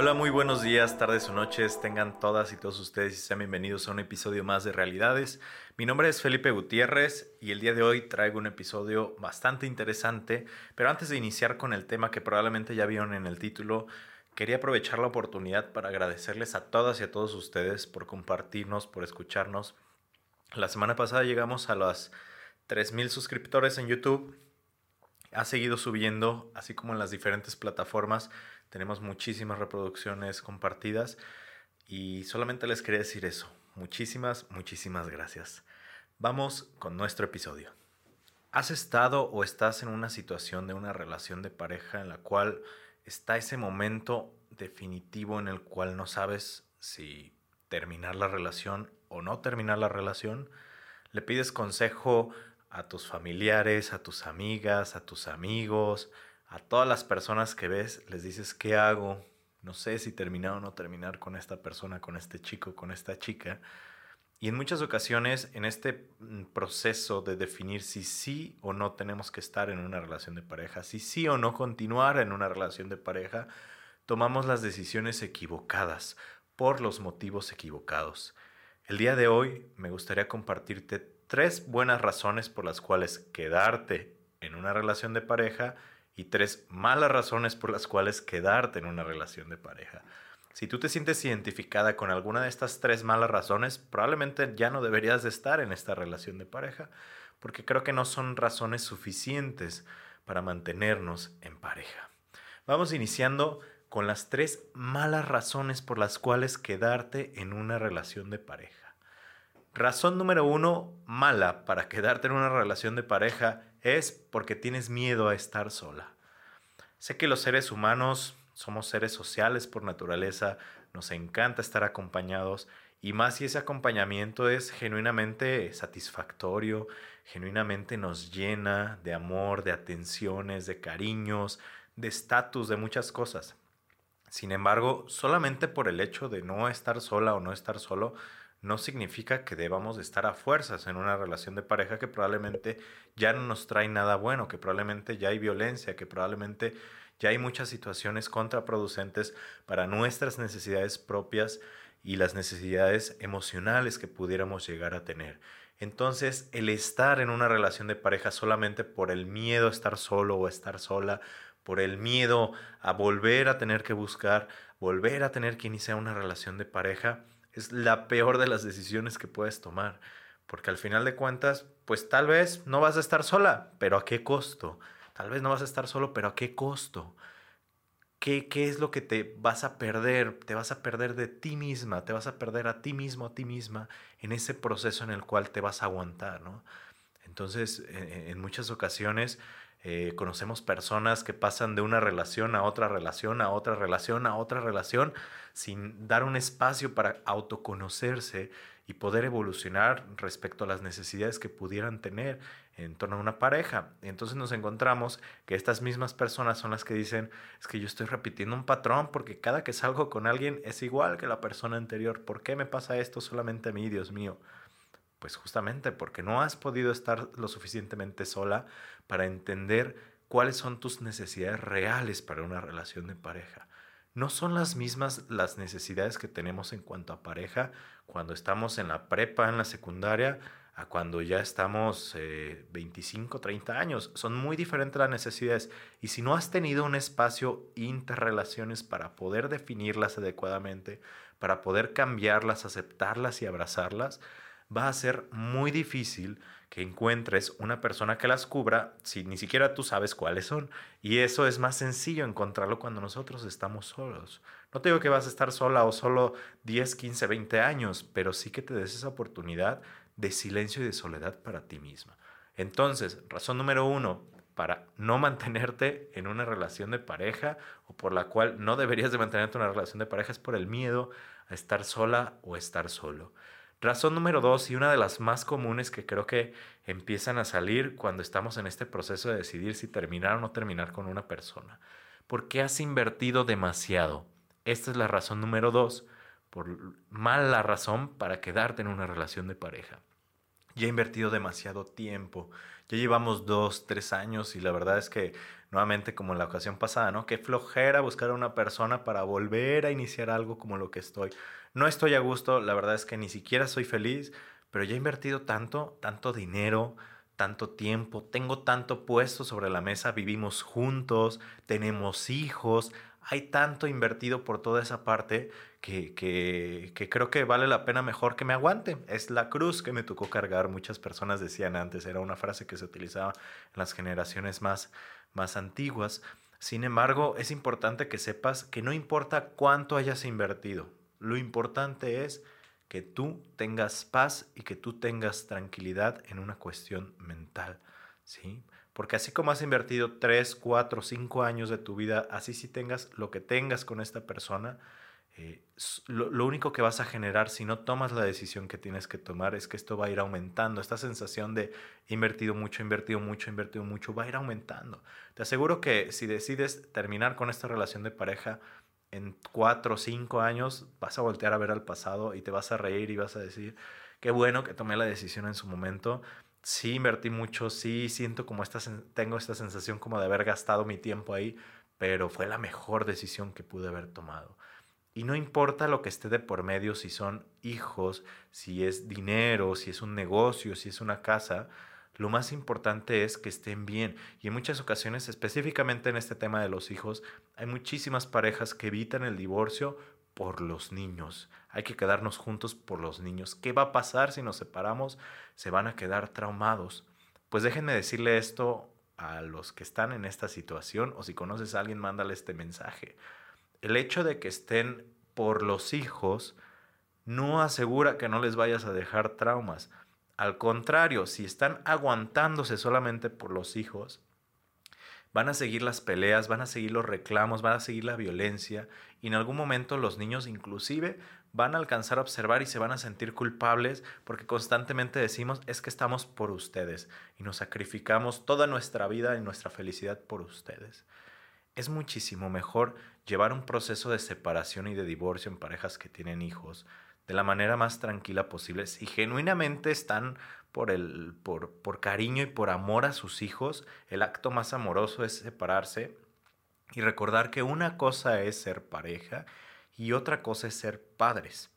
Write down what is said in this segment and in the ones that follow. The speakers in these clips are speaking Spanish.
Hola, muy buenos días, tardes o noches, tengan todas y todos ustedes y sean bienvenidos a un episodio más de Realidades. Mi nombre es Felipe Gutiérrez y el día de hoy traigo un episodio bastante interesante, pero antes de iniciar con el tema que probablemente ya vieron en el título, quería aprovechar la oportunidad para agradecerles a todas y a todos ustedes por compartirnos, por escucharnos. La semana pasada llegamos a las 3.000 suscriptores en YouTube. Ha seguido subiendo, así como en las diferentes plataformas. Tenemos muchísimas reproducciones compartidas y solamente les quería decir eso. Muchísimas, muchísimas gracias. Vamos con nuestro episodio. ¿Has estado o estás en una situación de una relación de pareja en la cual está ese momento definitivo en el cual no sabes si terminar la relación o no terminar la relación? Le pides consejo a tus familiares, a tus amigas, a tus amigos, a todas las personas que ves, les dices, ¿qué hago? No sé si terminar o no terminar con esta persona, con este chico, con esta chica. Y en muchas ocasiones, en este mm, proceso de definir si sí o no tenemos que estar en una relación de pareja, si sí o no continuar en una relación de pareja, tomamos las decisiones equivocadas por los motivos equivocados. El día de hoy me gustaría compartirte tres buenas razones por las cuales quedarte en una relación de pareja y tres malas razones por las cuales quedarte en una relación de pareja. Si tú te sientes identificada con alguna de estas tres malas razones, probablemente ya no deberías de estar en esta relación de pareja, porque creo que no son razones suficientes para mantenernos en pareja. Vamos iniciando con las tres malas razones por las cuales quedarte en una relación de pareja. Razón número uno, mala para quedarte en una relación de pareja es porque tienes miedo a estar sola. Sé que los seres humanos somos seres sociales por naturaleza, nos encanta estar acompañados y más si ese acompañamiento es genuinamente satisfactorio, genuinamente nos llena de amor, de atenciones, de cariños, de estatus, de muchas cosas. Sin embargo, solamente por el hecho de no estar sola o no estar solo, no significa que debamos estar a fuerzas en una relación de pareja que probablemente ya no nos trae nada bueno, que probablemente ya hay violencia, que probablemente ya hay muchas situaciones contraproducentes para nuestras necesidades propias y las necesidades emocionales que pudiéramos llegar a tener. Entonces, el estar en una relación de pareja solamente por el miedo a estar solo o estar sola, por el miedo a volver a tener que buscar, volver a tener que iniciar una relación de pareja, es la peor de las decisiones que puedes tomar. Porque al final de cuentas, pues tal vez no vas a estar sola, pero ¿a qué costo? Tal vez no vas a estar solo, pero ¿a qué costo? ¿Qué, ¿Qué es lo que te vas a perder? Te vas a perder de ti misma, te vas a perder a ti mismo, a ti misma, en ese proceso en el cual te vas a aguantar, ¿no? Entonces, en, muchas ocasiones eh, conocemos personas que pasan de una relación a otra relación, a otra relación, a otra relación, sin dar un espacio para autoconocerse y poder evolucionar respecto a las necesidades que pudieran tener en torno a una pareja. Y entonces nos encontramos que estas mismas personas son las que dicen, es que yo estoy repitiendo un patrón porque cada que salgo con alguien es igual que la persona anterior. ¿Por qué me pasa esto solamente a mí, Dios mío? Pues justamente porque no has podido estar lo suficientemente sola para entender cuáles son tus necesidades reales para una relación de pareja. No son las mismas las necesidades que tenemos en cuanto a pareja cuando estamos en la prepa, en la secundaria, a cuando ya estamos 25, eh, 30 años. Son muy diferentes las necesidades. Y si no has tenido un espacio interrelaciones para poder definirlas adecuadamente, para poder cambiarlas, aceptarlas y abrazarlas, va a ser muy difícil que encuentres una persona que las cubra si ni siquiera tú sabes cuáles son. Y eso es más sencillo encontrarlo cuando nosotros estamos solos. No te digo que vas a estar sola o solo 10, 15, 20 años, pero sí que te des esa oportunidad de silencio y de soledad para ti misma. Entonces, razón número uno, para no mantenerte en una relación de pareja o por la cual no deberías de mantenerte en una relación de pareja es por el miedo a estar sola o estar solo. Razón número dos y una de las más comunes que creo que empiezan a salir cuando estamos en este proceso de decidir si terminar o no terminar con una persona. ¿Por qué has invertido demasiado? Esta es la razón número dos, por mala razón para quedarte en una relación de pareja. Ya he invertido demasiado tiempo. Ya llevamos dos, tres años y la verdad es que nuevamente como en la ocasión pasada, ¿no? Qué flojera buscar a una persona para volver a iniciar algo como lo que estoy. No estoy a gusto, la verdad es que ni siquiera soy feliz, pero ya he invertido tanto, tanto dinero, tanto tiempo, tengo tanto puesto sobre la mesa, vivimos juntos, tenemos hijos, hay tanto invertido por toda esa parte que, creo que vale la pena mejor que me aguante. Es la cruz que me tocó cargar. Muchas personas decían antes, era una frase que se utilizaba en las generaciones más, más antiguas. Sin embargo, es importante que sepas que no importa cuánto hayas invertido, lo importante es que tú tengas paz y que tú tengas tranquilidad en una cuestión mental, ¿sí? Porque así como has invertido 3, 4, 5 años de tu vida, así si tengas lo que tengas con esta persona, eh, lo, único que vas a generar si no tomas la decisión que tienes que tomar es que esto va a ir aumentando. Esta sensación de invertido mucho, invertido mucho, invertido mucho, va a ir aumentando. Te aseguro que si decides terminar con esta relación de pareja en cuatro o cinco años, vas a voltear a ver al pasado y te vas a reír y vas a decir, qué bueno que tomé la decisión en su momento. Sí invertí mucho, sí siento como esta, tengo esta sensación como de haber gastado mi tiempo ahí, pero fue la mejor decisión que pude haber tomado. Y no importa lo que esté de por medio, si son hijos, si es dinero, si es un negocio, si es una casa, lo más importante es que estén bien. Y en muchas ocasiones, específicamente en este tema de los hijos, hay muchísimas parejas que evitan el divorcio por los niños. Hay que quedarnos juntos por los niños. ¿Qué va a pasar si nos separamos? Se van a quedar traumados. Pues déjenme decirle esto a los que están en esta situación o si conoces a alguien, mándale este mensaje el hecho de que estén por los hijos no asegura que no les vayas a dejar traumas. Al contrario, si están aguantándose solamente por los hijos, van a seguir las peleas, van a seguir los reclamos, van a seguir la violencia y en algún momento los niños inclusive van a alcanzar a observar y se van a sentir culpables porque constantemente decimos es que estamos por ustedes y nos sacrificamos toda nuestra vida y nuestra felicidad por ustedes es muchísimo mejor llevar un proceso de separación y de divorcio en parejas que tienen hijos de la manera más tranquila posible. Si genuinamente están por, el, por, por cariño y por amor a sus hijos, el acto más amoroso es separarse y recordar que una cosa es ser pareja y otra cosa es ser padres.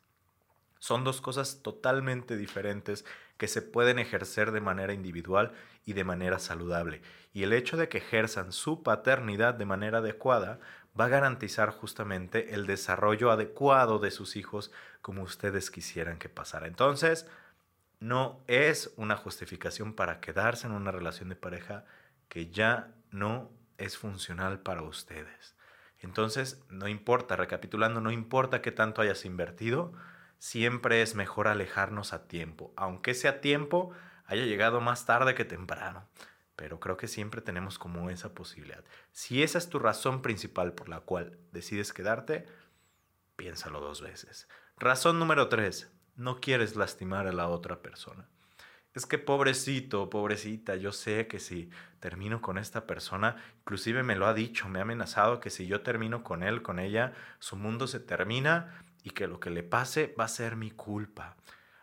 Son dos cosas totalmente diferentes que se pueden ejercer de manera individual y de manera saludable. Y el hecho de que ejerzan su paternidad de manera adecuada va a garantizar justamente el desarrollo adecuado de sus hijos como ustedes quisieran que pasara. Entonces, no es una justificación para quedarse en una relación de pareja que ya no es funcional para ustedes. Entonces, no importa, recapitulando, no importa qué tanto hayas invertido, siempre es mejor alejarnos a tiempo, aunque ese tiempo haya llegado más tarde que temprano. Pero creo que siempre tenemos como esa posibilidad. Si esa es tu razón principal por la cual decides quedarte, piénsalo dos veces. Razón número tres, no quieres lastimar a la otra persona. Es que pobrecito, pobrecita, yo sé que si termino con esta persona, inclusive me lo ha dicho, me ha amenazado que si yo termino con él, con ella, su mundo se termina y que lo que le pase va a ser mi culpa.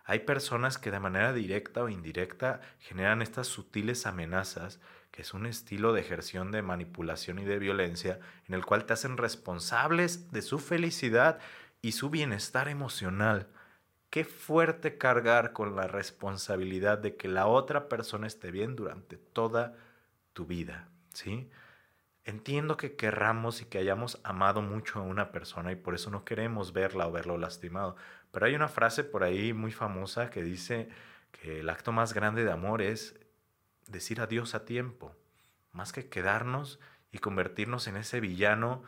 Hay personas que de manera directa o indirecta generan estas sutiles amenazas, que es un estilo de ejerción de manipulación y de violencia, en el cual te hacen responsables de su felicidad y su bienestar emocional. Qué fuerte cargar con la responsabilidad de que la otra persona esté bien durante toda tu vida, ¿sí? Entiendo que querramos y que hayamos amado mucho a una persona y por eso no queremos verla o verlo lastimado. Pero hay una frase por ahí muy famosa que dice que el acto más grande de amor es decir adiós a tiempo, más que quedarnos y convertirnos en ese villano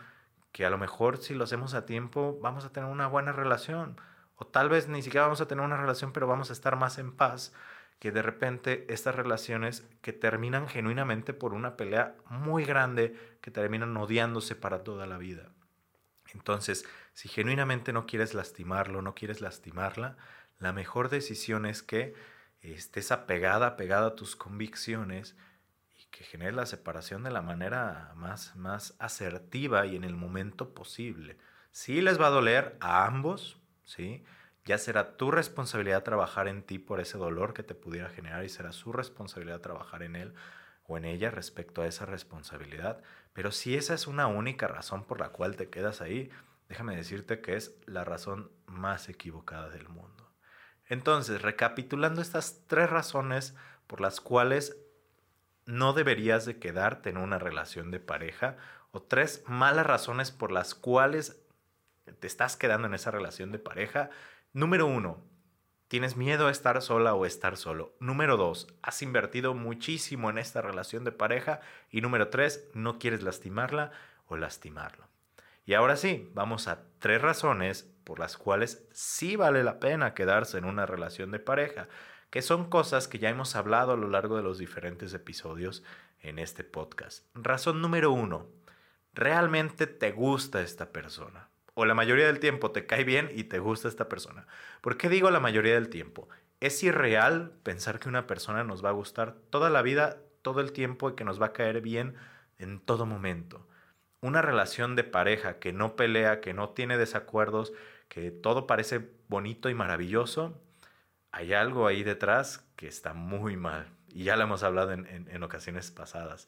que a lo mejor si lo hacemos a tiempo vamos a tener una buena relación. O tal vez ni siquiera vamos a tener una relación, pero vamos a estar más en paz que de repente estas relaciones que terminan genuinamente por una pelea muy grande, que terminan odiándose para toda la vida. Entonces, si genuinamente no quieres lastimarlo, no quieres lastimarla, la mejor decisión es que estés apegada, apegada a tus convicciones que generes la separación de la manera más, más asertiva y en el momento posible. Sí les va a doler a ambos, ¿sí? Ya será tu responsabilidad trabajar en ti por ese dolor que te pudiera generar y será su responsabilidad trabajar en él o en ella respecto a esa responsabilidad. Pero si esa es una única razón por la cual te quedas ahí, déjame decirte que es la razón más equivocada del mundo. Entonces, recapitulando estas tres razones por las cuales no deberías de quedarte en una relación de pareja o tres malas razones por las cuales te estás quedando en esa relación de pareja. Número uno, tienes miedo a estar sola o estar solo. Número dos, has invertido muchísimo en esta relación de pareja. Y número tres, no quieres lastimarla o lastimarlo. Y ahora sí, vamos a tres razones por las cuales sí vale la pena quedarse en una relación de pareja que son cosas que ya hemos hablado a lo largo de los diferentes episodios en este podcast. Razón número uno, realmente te gusta esta persona. O la mayoría del tiempo te cae bien y te gusta esta persona. ¿Por qué digo la mayoría del tiempo? Es irreal pensar que una persona nos va a gustar toda la vida, todo el tiempo y que nos va a caer bien en todo momento. Una relación de pareja que no pelea, que no tiene desacuerdos, que todo parece bonito y maravilloso, hay algo ahí detrás que está muy mal. Y ya lo hemos hablado en, ocasiones pasadas.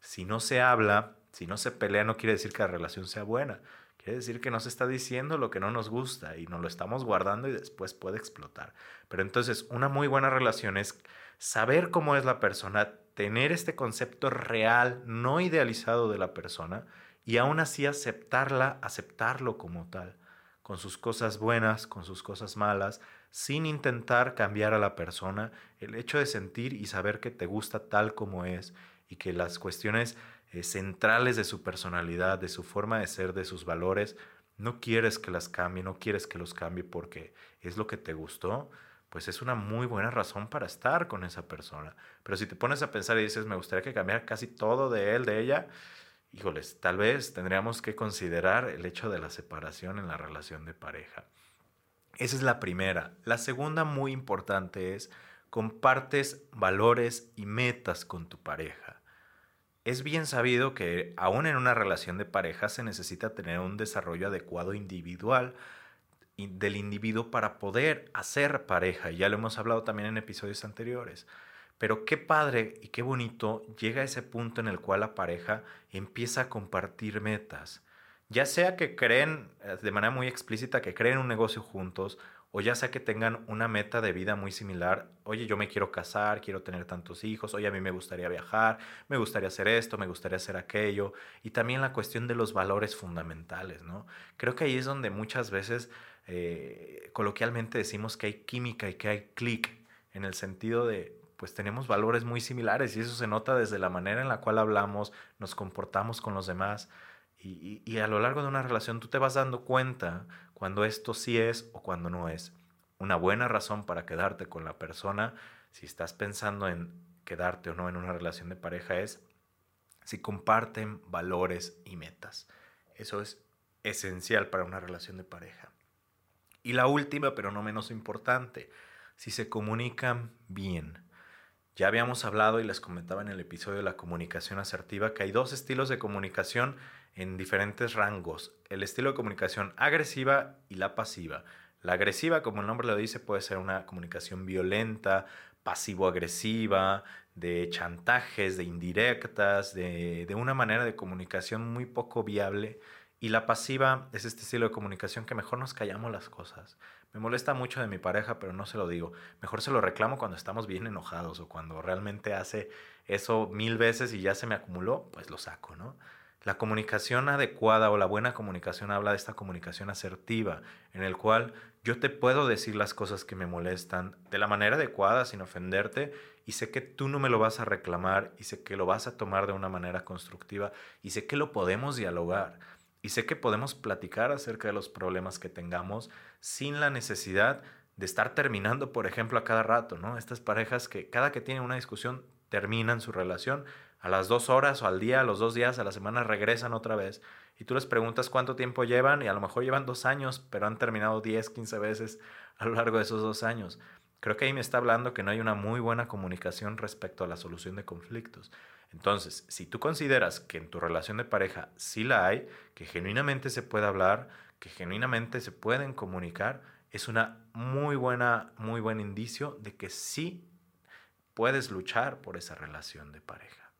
Si no se habla, si no se pelea, no quiere decir que la relación sea buena. Quiere decir que nos está diciendo lo que no nos gusta y nos lo estamos guardando y después puede explotar. Pero entonces, una muy buena relación es saber cómo es la persona, tener este concepto real, no idealizado de la persona y aún así aceptarla, aceptarlo como tal, con sus cosas buenas, con sus cosas malas, sin intentar cambiar a la persona, el hecho de sentir y saber que te gusta tal como es y que las cuestiones eh, centrales de su personalidad, de su forma de ser, de sus valores, no quieres que las cambie, no quieres que los cambie porque es lo que te gustó, pues es una muy buena razón para estar con esa persona. Pero si te pones a pensar y dices, me gustaría que cambiara casi todo de él, de ella, híjoles, tal vez tendríamos que considerar el hecho de la separación en la relación de pareja. Esa es la primera. La segunda muy importante es compartes valores y metas con tu pareja. Es bien sabido que aún en una relación de pareja se necesita tener un desarrollo adecuado individual del individuo para poder hacer pareja. Ya lo hemos hablado también en episodios anteriores. Pero qué padre y qué bonito llega ese punto en el cual la pareja empieza a compartir metas ya sea que creen eh, de manera muy explícita que creen un negocio juntos, o ya sea que tengan una meta de vida muy similar, oye, yo me quiero casar, quiero tener tantos hijos, oye, a mí me gustaría viajar, me gustaría hacer esto, me gustaría hacer aquello, y también la cuestión de los valores fundamentales, ¿no? Creo que ahí es donde muchas veces eh, coloquialmente decimos que hay química y que hay clic, en el sentido de, pues tenemos valores muy similares y eso se nota desde la manera en la cual hablamos, nos comportamos con los demás. Y, a lo largo de una relación tú te vas dando cuenta cuando esto sí es o cuando no es. Una buena razón para quedarte con la persona, si estás pensando en quedarte o no en una relación de pareja, es si comparten valores y metas. Eso es esencial para una relación de pareja. Y la última, pero no menos importante, si se comunican bien. Ya habíamos hablado y les comentaba en el episodio de la comunicación asertiva que hay dos estilos de comunicación en diferentes rangos. El estilo de comunicación agresiva y la pasiva. La agresiva, como el nombre lo dice, puede ser una comunicación violenta, pasivo-agresiva, de chantajes, de indirectas, de, de, una manera de comunicación muy poco viable. Y la pasiva es este estilo de comunicación que mejor nos callamos las cosas. Me molesta mucho de mi pareja, pero no se lo digo. Mejor se lo reclamo cuando estamos bien enojados o cuando realmente hace eso mil veces y ya se me acumuló, pues lo saco, ¿no? La comunicación adecuada o la buena comunicación habla de esta comunicación asertiva, en el cual yo te puedo decir las cosas que me molestan de la manera adecuada, sin ofenderte, y sé que tú no me lo vas a reclamar, y sé que lo vas a tomar de una manera constructiva, y sé que lo podemos dialogar, y sé que podemos platicar acerca de los problemas que tengamos sin la necesidad de estar terminando, por ejemplo, a cada rato, ¿no? Estas parejas que cada que tienen una discusión terminan su relación a las dos horas o al día, a los dos días, a la semana regresan otra vez y tú les preguntas cuánto tiempo llevan y a lo mejor llevan dos años, pero han terminado 10, 15 veces a lo largo de esos dos años. Creo que ahí me está hablando que no hay una muy buena comunicación respecto a la solución de conflictos. Entonces, si tú consideras que en tu relación de pareja sí la hay, que genuinamente se puede hablar, que genuinamente se pueden comunicar, es una muy buena, muy buen indicio de que sí puedes luchar por esa relación de pareja.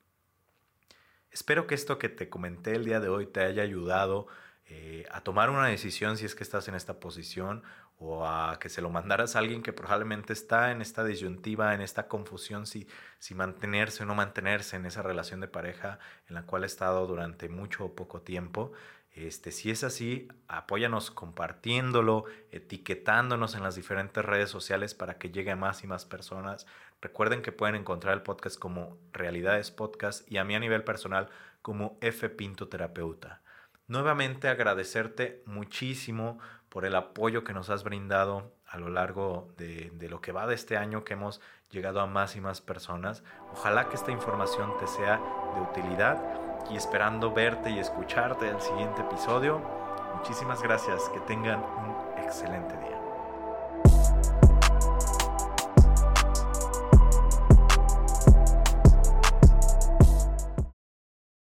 Espero que esto que te comenté el día de hoy te haya ayudado eh, a tomar una decisión si es que estás en esta posición o a que se lo mandaras a alguien que probablemente está en esta disyuntiva, en esta confusión si, si mantenerse o no mantenerse en esa relación de pareja en la cual ha estado durante mucho o poco tiempo. Este, si es así, apóyanos compartiéndolo, etiquetándonos en las diferentes redes sociales para que llegue a más y más personas. Recuerden que pueden encontrar el podcast como Realidades Podcast y a mí a nivel personal como F Pinto Terapeuta. Nuevamente agradecerte muchísimo por el apoyo que nos has brindado a lo largo de, lo que va de este año que hemos llegado a más y más personas. Ojalá que esta información te sea de utilidad y esperando verte y escucharte el siguiente episodio. Muchísimas gracias, que tengan un excelente día.